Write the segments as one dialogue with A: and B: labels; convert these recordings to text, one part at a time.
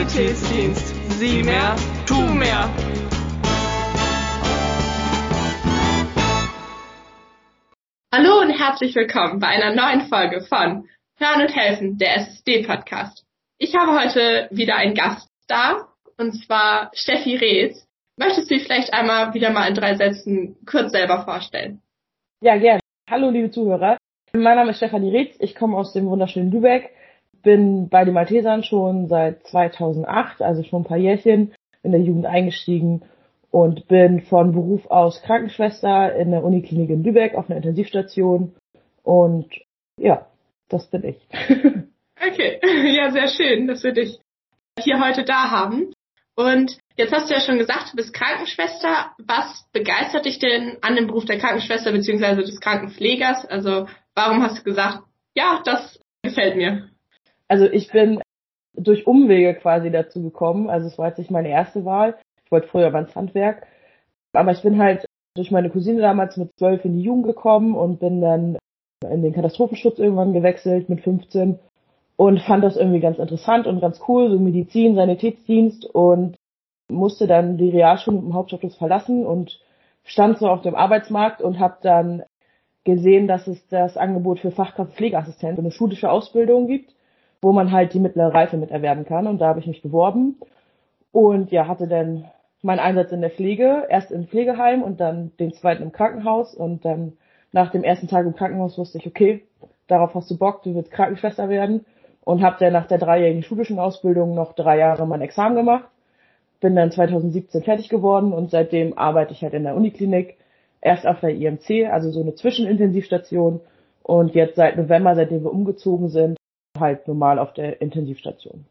A: Sanitätsdienst. Sieh mehr, tu mehr.
B: Hallo und herzlich willkommen bei einer neuen Folge von Hören und Helfen, der SSD-Podcast. Ich habe heute wieder einen Gast da, und zwar Steffi Rees. Möchtest du dich vielleicht einmal wieder mal in drei Sätzen kurz selber vorstellen?
C: Ja, gerne. Hallo, liebe Zuhörer. Mein Name ist Stefanie Reetz. Ich komme aus dem wunderschönen Lübeck. Bin bei den Maltesern schon seit 2008, also schon ein paar Jährchen in der Jugend eingestiegen und bin von Beruf aus Krankenschwester in der Uniklinik in Lübeck auf einer Intensivstation. Und ja, das bin ich.
B: okay, ja, sehr schön, dass wir dich hier heute da haben. Und jetzt hast du ja schon gesagt, du bist Krankenschwester. Was begeistert dich denn an dem Beruf der Krankenschwester bzw. des Krankenpflegers? Also warum hast du gesagt, ja, das gefällt mir?
C: Also ich bin durch Umwege quasi dazu gekommen. Also es war jetzt nicht meine erste Wahl. Ich wollte früher mal ins Handwerk. Aber ich bin halt durch meine Cousine damals mit zwölf in die Jugend gekommen und bin dann in den Katastrophenschutz irgendwann gewechselt mit 15 und fand das irgendwie ganz interessant und ganz cool, so Medizin, Sanitätsdienst und musste dann die Realschule im Hauptschulabschluss verlassen und stand so auf dem Arbeitsmarkt und habe dann gesehen, dass es das Angebot für Fachkraft Pflegeassistent eine schulische Ausbildung gibt, wo man halt die mittlere Reife mit erwerben kann. Und da habe ich mich beworben. Und ja, hatte dann meinen Einsatz in der Pflege, erst im Pflegeheim und dann den zweiten im Krankenhaus. Und dann nach dem ersten Tag im Krankenhaus wusste ich, okay, darauf hast du Bock, du willst Krankenschwester werden. Und habe dann nach der dreijährigen schulischen Ausbildung noch drei Jahre mein Examen gemacht. Bin dann 2017 fertig geworden und seitdem arbeite ich halt in der Uniklinik. Erst auf der IMC, also so eine Zwischenintensivstation. Und jetzt seit November, seitdem wir umgezogen sind, halt normal auf der Intensivstation.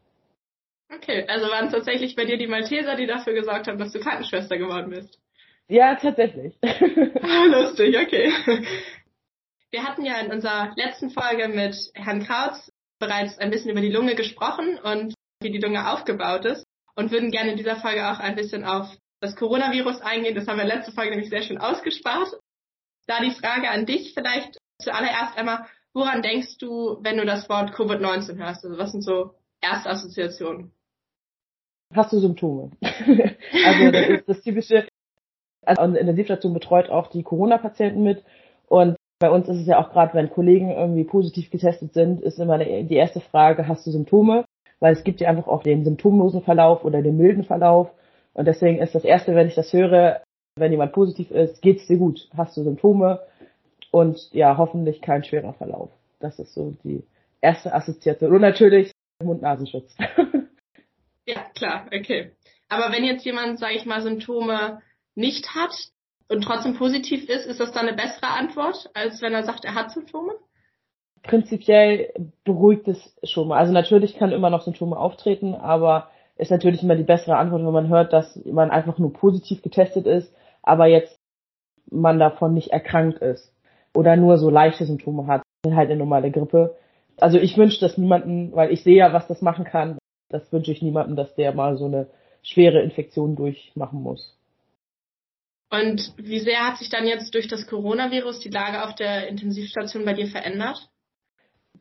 B: Okay, also waren es tatsächlich bei dir die Malteser, die dafür gesorgt haben, dass du Krankenschwester geworden bist?
C: Ja, tatsächlich.
B: Ah, lustig, okay. Wir hatten ja in unserer letzten Folge mit Herrn Krautz bereits ein bisschen über die Lunge gesprochen und wie die Lunge aufgebaut ist und würden gerne in dieser Folge auch ein bisschen auf das Coronavirus eingehen. Das haben wir in der letzten Folge nämlich sehr schön ausgespart. Da die Frage an dich vielleicht zuallererst einmal, woran denkst du, wenn du das Wort Covid-19 hörst? Also was sind so erste Assoziationen?
C: Hast du Symptome? also das ist das typische, also in der Situation betreut auch die Corona-Patienten mit und bei uns ist es ja auch gerade, wenn Kollegen irgendwie positiv getestet sind, ist immer die erste Frage, hast du Symptome? Weil es gibt ja einfach auch den symptomlosen Verlauf oder den milden Verlauf. Und deswegen ist das erste, wenn ich das höre, wenn jemand positiv ist, geht's dir gut? Hast du Symptome? Und ja, hoffentlich kein schwerer Verlauf. Das ist so die erste Assoziation. Und natürlich Mund-Nasenschutz.
B: ja, klar, okay. Aber wenn jetzt jemand, sage ich mal, Symptome nicht hat, und trotzdem positiv ist, ist das dann eine bessere Antwort, als wenn er sagt, er hat Symptome?
C: Prinzipiell beruhigt es schon mal. Also natürlich kann immer noch Symptome auftreten, aber ist natürlich immer die bessere Antwort, wenn man hört, dass man einfach nur positiv getestet ist, aber jetzt man davon nicht erkrankt ist oder nur so leichte Symptome hat, halt eine normale Grippe. Also ich wünsche das niemanden, weil ich sehe ja, was das machen kann. Das wünsche ich niemandem, dass der mal so eine schwere Infektion durchmachen muss.
B: Und wie sehr hat sich dann jetzt durch das Coronavirus die Lage auf der Intensivstation bei dir verändert?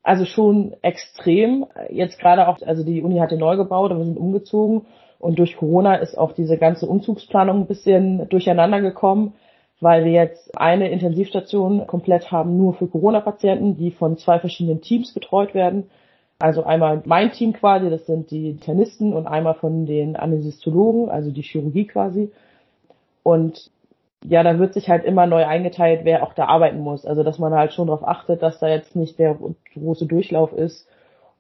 C: Also schon extrem. Jetzt gerade auch, also die Uni hatte neu gebaut, aber wir sind umgezogen. Und durch Corona ist auch diese ganze Umzugsplanung ein bisschen durcheinander gekommen, weil wir jetzt eine Intensivstation komplett haben nur für Corona-Patienten, die von zwei verschiedenen Teams betreut werden. Also einmal mein Team quasi, das sind die Internisten und einmal von den Anästhesiologen, also die Chirurgie quasi. Und ja, da wird sich halt immer neu eingeteilt, wer auch da arbeiten muss. Also dass man halt schon darauf achtet, dass da jetzt nicht der große Durchlauf ist.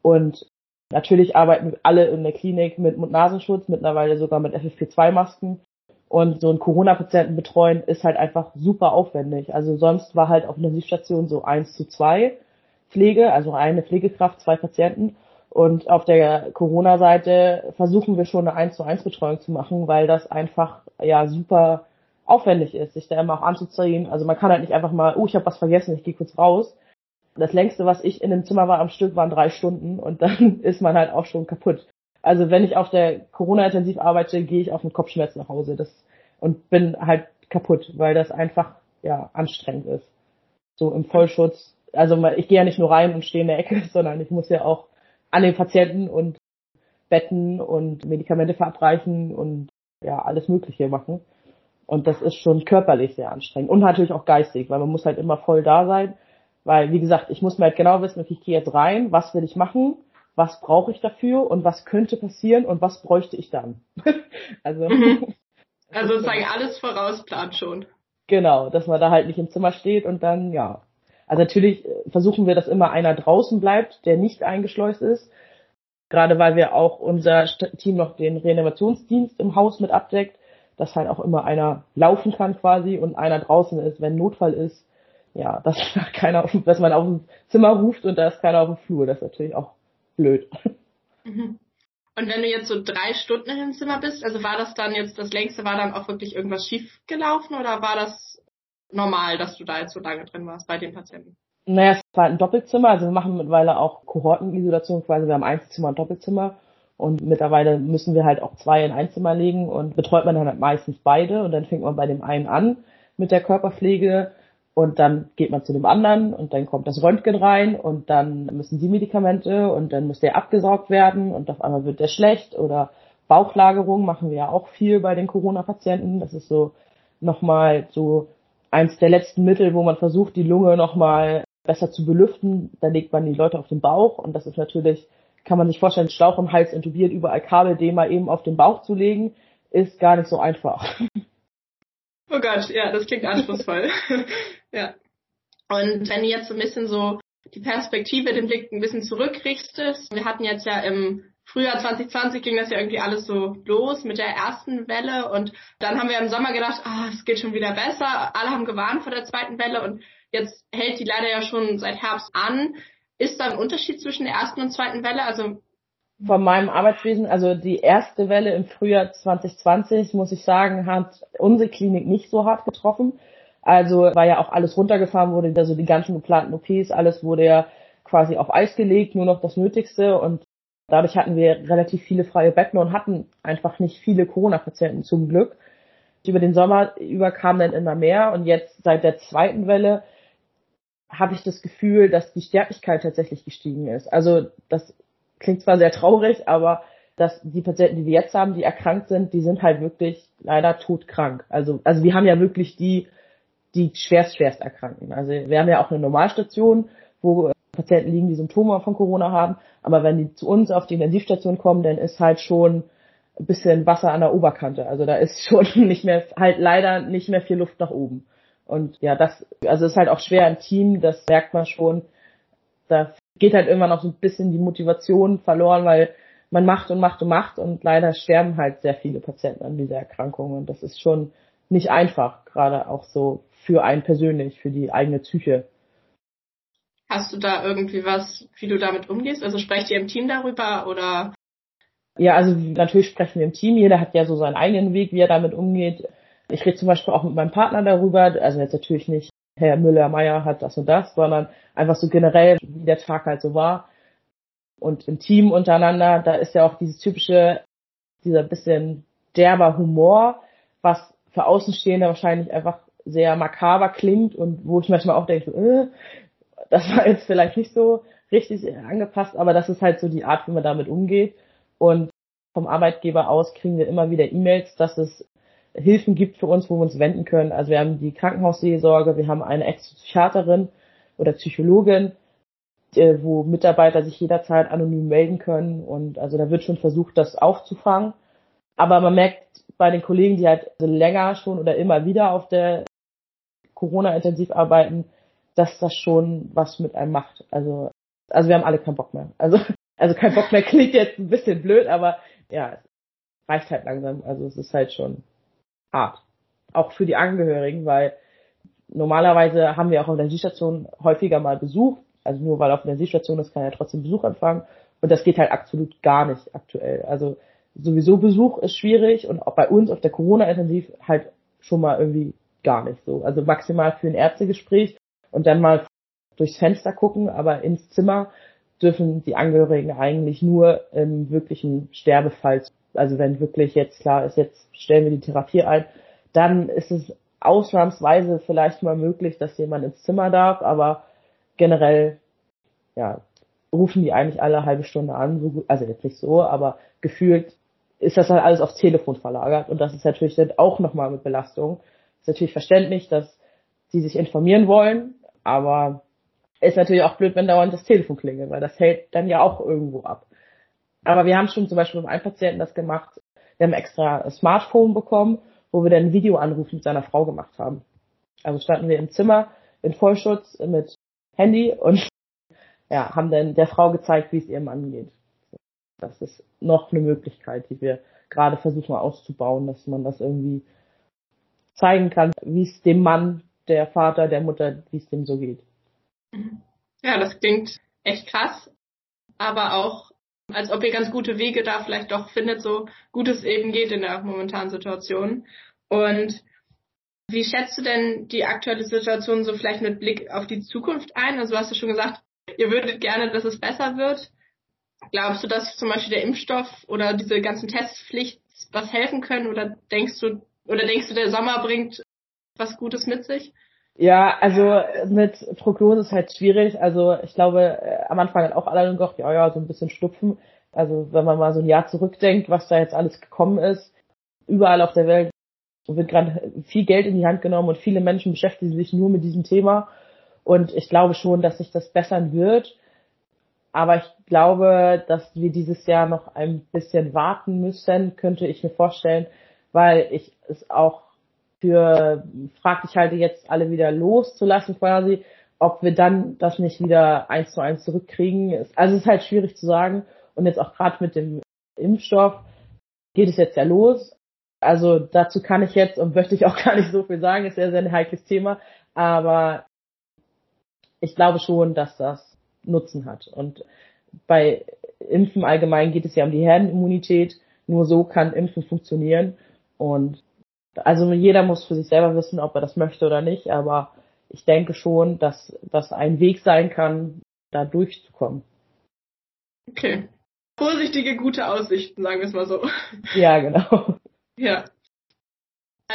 C: Und natürlich arbeiten alle in der Klinik mit Mund-Nasenschutz, mittlerweile sogar mit FFP2-Masken. Und so einen Corona-Patienten betreuen ist halt einfach super aufwendig. Also sonst war halt auf einer Intensivstation so eins zu zwei Pflege, also eine Pflegekraft, zwei Patienten. Und auf der Corona-Seite versuchen wir schon eine 1 zu 1 Betreuung zu machen, weil das einfach ja super aufwendig ist, sich da immer auch anzuziehen. Also man kann halt nicht einfach mal, oh, ich habe was vergessen, ich gehe kurz raus. Das längste, was ich in dem Zimmer war am Stück, waren drei Stunden und dann ist man halt auch schon kaputt. Also wenn ich auf der Corona-Intensiv arbeite, gehe ich auf den Kopfschmerz nach Hause das, und bin halt kaputt, weil das einfach ja anstrengend ist. So im Vollschutz. Also ich gehe ja nicht nur rein und stehe in der Ecke, sondern ich muss ja auch an den Patienten und Betten und Medikamente verabreichen und ja, alles Mögliche machen. Und das ist schon körperlich sehr anstrengend und natürlich auch geistig, weil man muss halt immer voll da sein. Weil, wie gesagt, ich muss mir halt genau wissen, okay, ich gehe jetzt rein, was will ich machen, was brauche ich dafür und was könnte passieren und was bräuchte ich dann.
B: also, mhm. also sozusagen alles vorausplant schon.
C: Genau, dass man da halt nicht im Zimmer steht und dann, ja. Also natürlich versuchen wir, dass immer einer draußen bleibt, der nicht eingeschleust ist. Gerade weil wir auch unser Team noch den Reanimationsdienst im Haus mit abdeckt dass halt auch immer einer laufen kann quasi und einer draußen ist, wenn Notfall ist. Ja, dass keiner auf, dass man auf dem Zimmer ruft und da ist keiner auf dem Flur. Das ist natürlich auch blöd.
B: Mhm. Und wenn du jetzt so drei Stunden im Zimmer bist, also war das dann jetzt, das längste war dann auch wirklich irgendwas schief gelaufen oder war das normal, dass du da jetzt so lange drin warst bei den Patienten?
C: Naja, es war ein Doppelzimmer, also wir machen mittlerweile auch Kohortenisolation quasi, wir haben Einzelzimmer und Doppelzimmer und mittlerweile müssen wir halt auch zwei in ein Zimmer legen und betreut man dann halt meistens beide und dann fängt man bei dem einen an mit der Körperpflege und dann geht man zu dem anderen und dann kommt das Röntgen rein und dann müssen die Medikamente und dann muss der abgesaugt werden und auf einmal wird der schlecht oder Bauchlagerung machen wir ja auch viel bei den Corona-Patienten. Das ist so nochmal so eins der letzten Mittel, wo man versucht, die Lunge nochmal besser zu belüften. Da legt man die Leute auf den Bauch und das ist natürlich kann man sich vorstellen, Schlauch im Hals intubiert, überall Kabel, den mal eben auf den Bauch zu legen, ist gar nicht so einfach.
B: Oh Gott, ja, das klingt anspruchsvoll. ja. Und wenn du jetzt so ein bisschen so die Perspektive, den Blick ein bisschen zurückrichtest, wir hatten jetzt ja im Frühjahr 2020 ging das ja irgendwie alles so los mit der ersten Welle und dann haben wir im Sommer gedacht, ah, oh, es geht schon wieder besser. Alle haben gewarnt vor der zweiten Welle und jetzt hält die leider ja schon seit Herbst an. Ist da ein Unterschied zwischen der ersten und zweiten Welle? Also
C: von meinem Arbeitswesen, also die erste Welle im Frühjahr 2020, muss ich sagen, hat unsere Klinik nicht so hart getroffen. Also weil ja auch alles runtergefahren wurde, also die ganzen geplanten OPs, alles wurde ja quasi auf Eis gelegt, nur noch das Nötigste und dadurch hatten wir relativ viele freie Betten und hatten einfach nicht viele Corona-Patienten zum Glück. Über den Sommer über kamen dann immer mehr und jetzt seit der zweiten Welle habe ich das Gefühl, dass die Sterblichkeit tatsächlich gestiegen ist. Also das klingt zwar sehr traurig, aber dass die Patienten, die wir jetzt haben, die erkrankt sind, die sind halt wirklich leider todkrank. Also, also wir haben ja wirklich die, die schwerst, schwerst erkranken. Also wir haben ja auch eine Normalstation, wo Patienten liegen, die Symptome von Corona haben. Aber wenn die zu uns auf die Intensivstation kommen, dann ist halt schon ein bisschen Wasser an der Oberkante. Also da ist schon nicht mehr, halt leider nicht mehr viel Luft nach oben. Und ja, das, also ist halt auch schwer im Team, das merkt man schon. Da geht halt irgendwann auch so ein bisschen die Motivation verloren, weil man macht und macht und macht und leider sterben halt sehr viele Patienten an dieser Erkrankung und das ist schon nicht einfach, gerade auch so für einen persönlich, für die eigene Psyche.
B: Hast du da irgendwie was, wie du damit umgehst? Also sprecht ihr im Team darüber oder?
C: Ja, also natürlich sprechen wir im Team. Jeder hat ja so seinen eigenen Weg, wie er damit umgeht. Ich rede zum Beispiel auch mit meinem Partner darüber, also jetzt natürlich nicht, Herr Müller-Meyer hat das und das, sondern einfach so generell, wie der Tag halt so war. Und im Team untereinander, da ist ja auch dieses typische, dieser bisschen derber Humor, was für Außenstehende wahrscheinlich einfach sehr makaber klingt und wo ich manchmal auch denke, äh, das war jetzt vielleicht nicht so richtig angepasst, aber das ist halt so die Art, wie man damit umgeht. Und vom Arbeitgeber aus kriegen wir immer wieder E-Mails, dass es Hilfen gibt für uns, wo wir uns wenden können. Also wir haben die Krankenhausseelsorge, wir haben eine Ex-Psychiaterin oder Psychologin, äh, wo Mitarbeiter sich jederzeit anonym melden können und also da wird schon versucht, das aufzufangen. Aber man merkt bei den Kollegen, die halt länger schon oder immer wieder auf der Corona-intensiv arbeiten, dass das schon was mit einem macht. Also, also wir haben alle keinen Bock mehr. Also, also kein Bock mehr klingt jetzt ein bisschen blöd, aber ja, reicht halt langsam. Also es ist halt schon hart. Auch für die Angehörigen, weil normalerweise haben wir auch auf der Intensivstation häufiger mal Besuch. Also nur weil auf der Intensivstation ist, kann ja trotzdem Besuch empfangen. Und das geht halt absolut gar nicht aktuell. Also sowieso Besuch ist schwierig und auch bei uns auf der Corona-Intensiv halt schon mal irgendwie gar nicht so. Also maximal für ein Ärztegespräch und dann mal durchs Fenster gucken, aber ins Zimmer dürfen die Angehörigen eigentlich nur im wirklichen Sterbefall also wenn wirklich jetzt klar ist, jetzt stellen wir die Therapie ein, dann ist es ausnahmsweise vielleicht mal möglich, dass jemand ins Zimmer darf, aber generell, ja, rufen die eigentlich alle halbe Stunde an, also jetzt nicht so, aber gefühlt ist das halt alles aufs Telefon verlagert und das ist natürlich dann auch nochmal mit Belastung. Ist natürlich verständlich, dass sie sich informieren wollen, aber ist natürlich auch blöd, wenn dauernd das Telefon klingelt, weil das hält dann ja auch irgendwo ab. Aber wir haben schon zum Beispiel mit einem Patienten das gemacht. Wir haben extra ein Smartphone bekommen, wo wir dann einen Videoanruf mit seiner Frau gemacht haben. Also standen wir im Zimmer in Vollschutz mit Handy und ja, haben dann der Frau gezeigt, wie es ihrem Mann geht. Das ist noch eine Möglichkeit, die wir gerade versuchen auszubauen, dass man das irgendwie zeigen kann, wie es dem Mann, der Vater, der Mutter, wie es dem so geht.
B: Ja, das klingt echt krass, aber auch als ob ihr ganz gute Wege da vielleicht doch findet, so gut es eben geht in der momentanen Situation. Und wie schätzt du denn die aktuelle Situation so vielleicht mit Blick auf die Zukunft ein? Also hast du schon gesagt, ihr würdet gerne, dass es besser wird. Glaubst du, dass zum Beispiel der Impfstoff oder diese ganzen Testpflicht was helfen können? Oder denkst du, oder denkst du, der Sommer bringt was Gutes mit sich?
C: Ja, also mit Prognose ist halt schwierig. Also ich glaube, äh, am Anfang hat auch alle gedacht, ja, ja, so ein bisschen Stupfen. Also wenn man mal so ein Jahr zurückdenkt, was da jetzt alles gekommen ist, überall auf der Welt wird gerade viel Geld in die Hand genommen und viele Menschen beschäftigen sich nur mit diesem Thema. Und ich glaube schon, dass sich das bessern wird. Aber ich glaube, dass wir dieses Jahr noch ein bisschen warten müssen, könnte ich mir vorstellen, weil ich es auch für fraglich halte, jetzt alle wieder loszulassen quasi, ob wir dann das nicht wieder eins zu eins zurückkriegen. Also es ist halt schwierig zu sagen. Und jetzt auch gerade mit dem Impfstoff geht es jetzt ja los. Also dazu kann ich jetzt und möchte ich auch gar nicht so viel sagen, ist ja sehr ein heikles Thema. Aber ich glaube schon, dass das Nutzen hat. Und bei Impfen allgemein geht es ja um die Herdenimmunität. Nur so kann Impfen funktionieren. Und also jeder muss für sich selber wissen, ob er das möchte oder nicht. Aber ich denke schon, dass das ein Weg sein kann, da durchzukommen.
B: Okay. Vorsichtige, gute Aussichten, sagen wir es mal so.
C: Ja, genau.
B: Ja.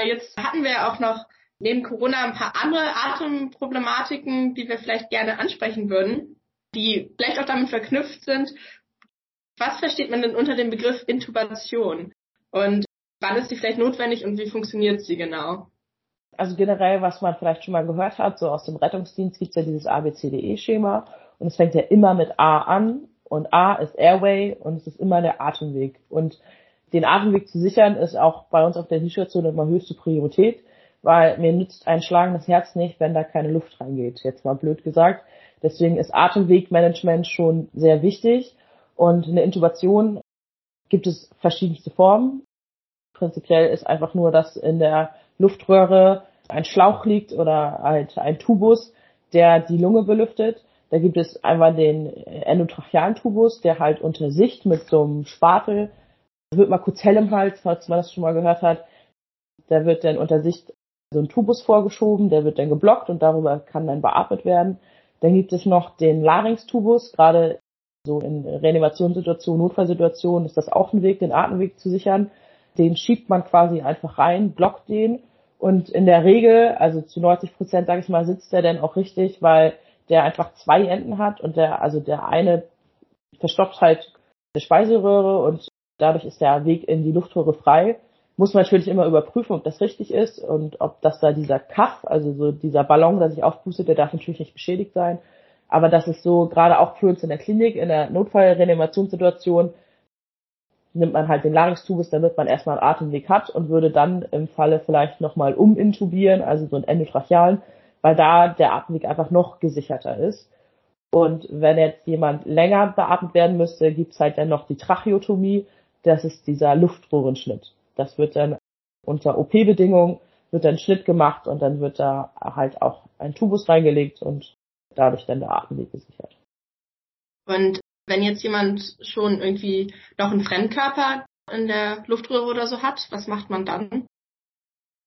B: Jetzt hatten wir auch noch neben Corona ein paar andere Atemproblematiken, die wir vielleicht gerne ansprechen würden, die vielleicht auch damit verknüpft sind. Was versteht man denn unter dem Begriff Intubation? Und wann ist die vielleicht notwendig und wie funktioniert sie genau?
C: Also generell, was man vielleicht schon mal gehört hat, so aus dem Rettungsdienst gibt es ja dieses ABCDE-Schema und es fängt ja immer mit A an und A ist Airway und es ist immer der Atemweg. Und den Atemweg zu sichern ist auch bei uns auf der T-Station immer höchste Priorität weil mir nützt ein schlagendes Herz nicht, wenn da keine Luft reingeht, jetzt mal blöd gesagt. Deswegen ist Atemwegmanagement schon sehr wichtig und eine Intubation gibt es verschiedenste Formen. Prinzipiell ist einfach nur, dass in der Luftröhre ein Schlauch liegt oder halt ein Tubus, der die Lunge belüftet. Da gibt es einmal den endotrachealen Tubus, der halt unter Sicht mit so einem Spatel, wird mal kurz hell im Hals, falls man das schon mal gehört hat, da wird dann unter Sicht so ein Tubus vorgeschoben, der wird dann geblockt und darüber kann dann beatmet werden. Dann gibt es noch den Larynx-Tubus, gerade so in Reanimationssituationen, Notfallsituationen ist das auch ein Weg, den Atemweg zu sichern. Den schiebt man quasi einfach rein, blockt den und in der Regel, also zu 90 Prozent, sage ich mal, sitzt der dann auch richtig, weil der einfach zwei Enden hat und der, also der eine verstopft halt die Speiseröhre und dadurch ist der Weg in die Luftröhre frei muss man natürlich immer überprüfen, ob das richtig ist und ob das da dieser Kaff, also so dieser Ballon, der sich aufpustet, der darf natürlich nicht beschädigt sein. Aber das ist so, gerade auch für uns in der Klinik, in der Notfallreanimationssituation, nimmt man halt den Larynx-Tubus, damit man erstmal einen Atemweg hat und würde dann im Falle vielleicht nochmal umintubieren, also so einen endotrachealen, weil da der Atemweg einfach noch gesicherter ist. Und wenn jetzt jemand länger beatmet werden müsste, gibt's halt dann noch die Tracheotomie, das ist dieser Luftröhrenschnitt. Das wird dann unter OP-Bedingungen wird dann Schnitt gemacht und dann wird da halt auch ein Tubus reingelegt und dadurch dann der Atemweg gesichert.
B: Und wenn jetzt jemand schon irgendwie noch einen Fremdkörper in der Luftröhre oder so hat, was macht man dann?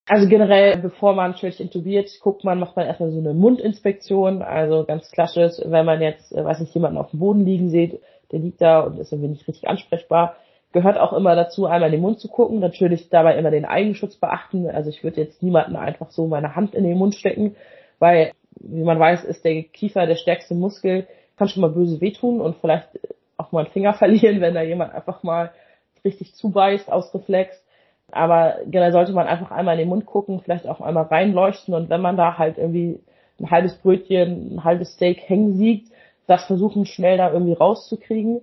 C: Also generell, bevor man schwierig intubiert, guckt man, macht man erstmal so eine Mundinspektion. Also ganz klassisch, wenn man jetzt, äh, weiß nicht, jemanden auf dem Boden liegen sieht, der liegt da und ist irgendwie nicht richtig ansprechbar, gehört auch immer dazu, einmal in den Mund zu gucken, natürlich dabei immer den Eigenschutz beachten. Also ich würde jetzt niemanden einfach so meine Hand in den Mund stecken, weil, wie man weiß, ist der Kiefer der stärkste Muskel, kann schon mal böse wehtun und vielleicht auch mal einen Finger verlieren, wenn da jemand einfach mal richtig zubeißt aus Reflex. Aber generell sollte man einfach einmal in den Mund gucken, vielleicht auch einmal reinleuchten und wenn man da halt irgendwie ein halbes Brötchen, ein halbes Steak hängen sieht, das versuchen schnell da irgendwie rauszukriegen.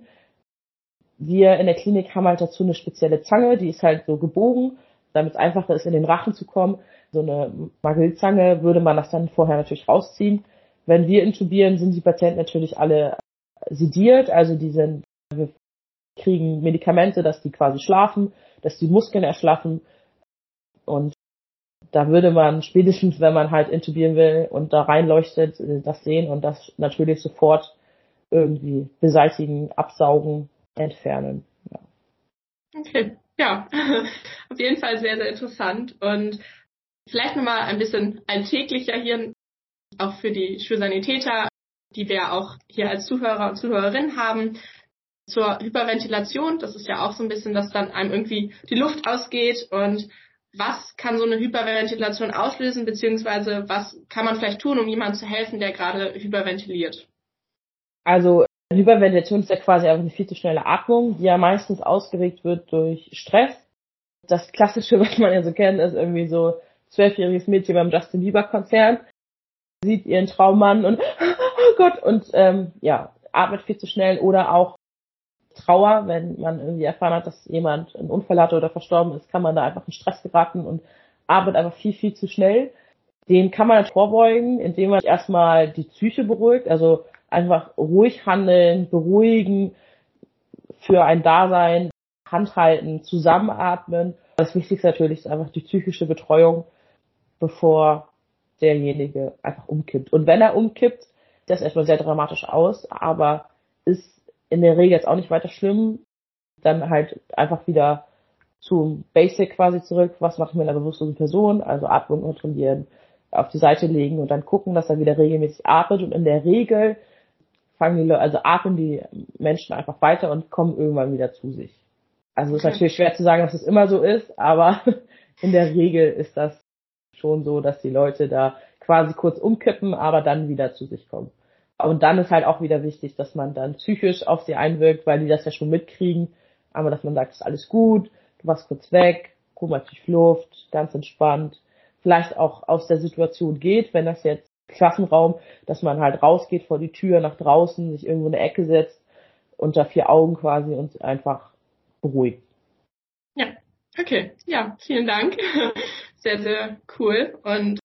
C: Wir in der Klinik haben halt dazu eine spezielle Zange, die ist halt so gebogen, damit es einfacher ist, in den Rachen zu kommen. So eine Magelzange würde man das dann vorher natürlich rausziehen. Wenn wir intubieren, sind die Patienten natürlich alle sediert, also die sind, wir kriegen Medikamente, dass die quasi schlafen, dass die Muskeln erschlaffen und da würde man spätestens, wenn man halt intubieren will und da reinleuchtet, das sehen und das natürlich sofort irgendwie beseitigen, absaugen, entfernen. Ja.
B: Okay, ja, auf jeden Fall sehr, sehr interessant und vielleicht nochmal ein bisschen alltäglicher hier auch für die Schulsanitäter, die wir auch hier als Zuhörer und Zuhörerinnen haben, zur Hyperventilation. Das ist ja auch so ein bisschen, dass dann einem irgendwie die Luft ausgeht und was kann so eine Hyperventilation auslösen, beziehungsweise was kann man vielleicht tun, um jemandem zu helfen, der gerade hyperventiliert?
C: Also Hyperventilation ist ja quasi einfach eine viel zu schnelle Atmung, die ja meistens ausgeregt wird durch Stress. Das Klassische, was man ja so kennt, ist irgendwie so zwölfjähriges Mädchen beim Justin Bieber Konzert, sieht ihren Traummann und oh Gott und ähm, ja, atmet viel zu schnell oder auch Trauer, wenn man irgendwie erfahren hat, dass jemand einen Unfall hatte oder verstorben ist, kann man da einfach in Stress geraten und atmet einfach viel, viel zu schnell. Den kann man vorbeugen, indem man erstmal die Psyche beruhigt, also einfach ruhig handeln, beruhigen, für ein Dasein, Handhalten, zusammenatmen. Das Wichtigste natürlich ist einfach die psychische Betreuung, bevor derjenige einfach umkippt. Und wenn er umkippt, das erstmal sehr dramatisch aus, aber ist in der Regel jetzt auch nicht weiter schlimm. Dann halt einfach wieder zum Basic quasi zurück. Was mache ich mit einer bewusstlosen Person? Also Atmung kontrollieren, auf die Seite legen und dann gucken, dass er wieder regelmäßig atmet. Und in der Regel fangen die Leute, also atmen die Menschen einfach weiter und kommen irgendwann wieder zu sich. Also okay. ist natürlich schwer zu sagen, dass es immer so ist, aber in der Regel ist das schon so, dass die Leute da quasi kurz umkippen, aber dann wieder zu sich kommen. Und dann ist halt auch wieder wichtig, dass man dann psychisch auf sie einwirkt, weil die das ja schon mitkriegen. Aber dass man sagt, ist alles gut, du warst kurz weg, guck mal tief Luft, ganz entspannt. Vielleicht auch aus der Situation geht, wenn das jetzt Klassenraum, dass man halt rausgeht vor die Tür nach draußen, sich irgendwo in eine Ecke setzt, unter vier Augen quasi und einfach beruhigt.
B: Okay. Ja, vielen Dank. Sehr, sehr cool. Und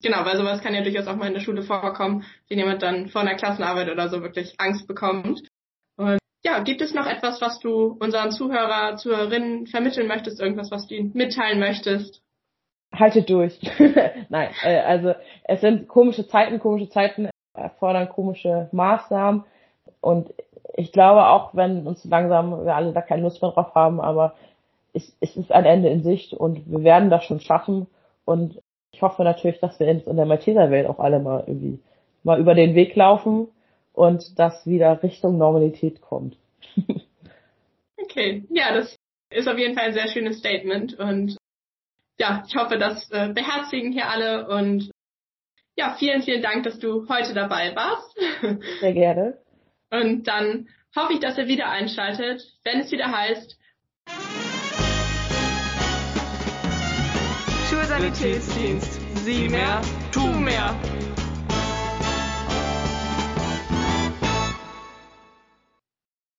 B: Genau, weil sowas kann ja durchaus auch mal in der Schule vorkommen, wenn jemand dann vor einer Klassenarbeit oder so wirklich Angst bekommt. Und ja, gibt es noch etwas, was du unseren Zuhörer, Zuhörerinnen vermitteln möchtest, irgendwas, was du ihnen mitteilen möchtest?
C: Haltet durch. Nein, äh, also es sind komische Zeiten, komische Zeiten erfordern komische Maßnahmen und ich glaube auch, wenn uns langsam wir alle da keine Lust mehr drauf haben, aber es, es ist ein Ende in Sicht und wir werden das schon schaffen und ich hoffe natürlich, dass wir in der Malteser-Welt auch alle mal irgendwie mal über den Weg laufen und das wieder Richtung Normalität kommt.
B: okay, ja, das ist auf jeden Fall ein sehr schönes Statement und ja, ich hoffe, das äh, beherzigen hier alle und ja, vielen, vielen Dank, dass du heute dabei warst.
C: Sehr gerne.
B: Und dann hoffe ich, dass ihr wieder einschaltet, wenn es wieder heißt
A: Schulsanitätsdienst. Sieh mehr, tu mehr.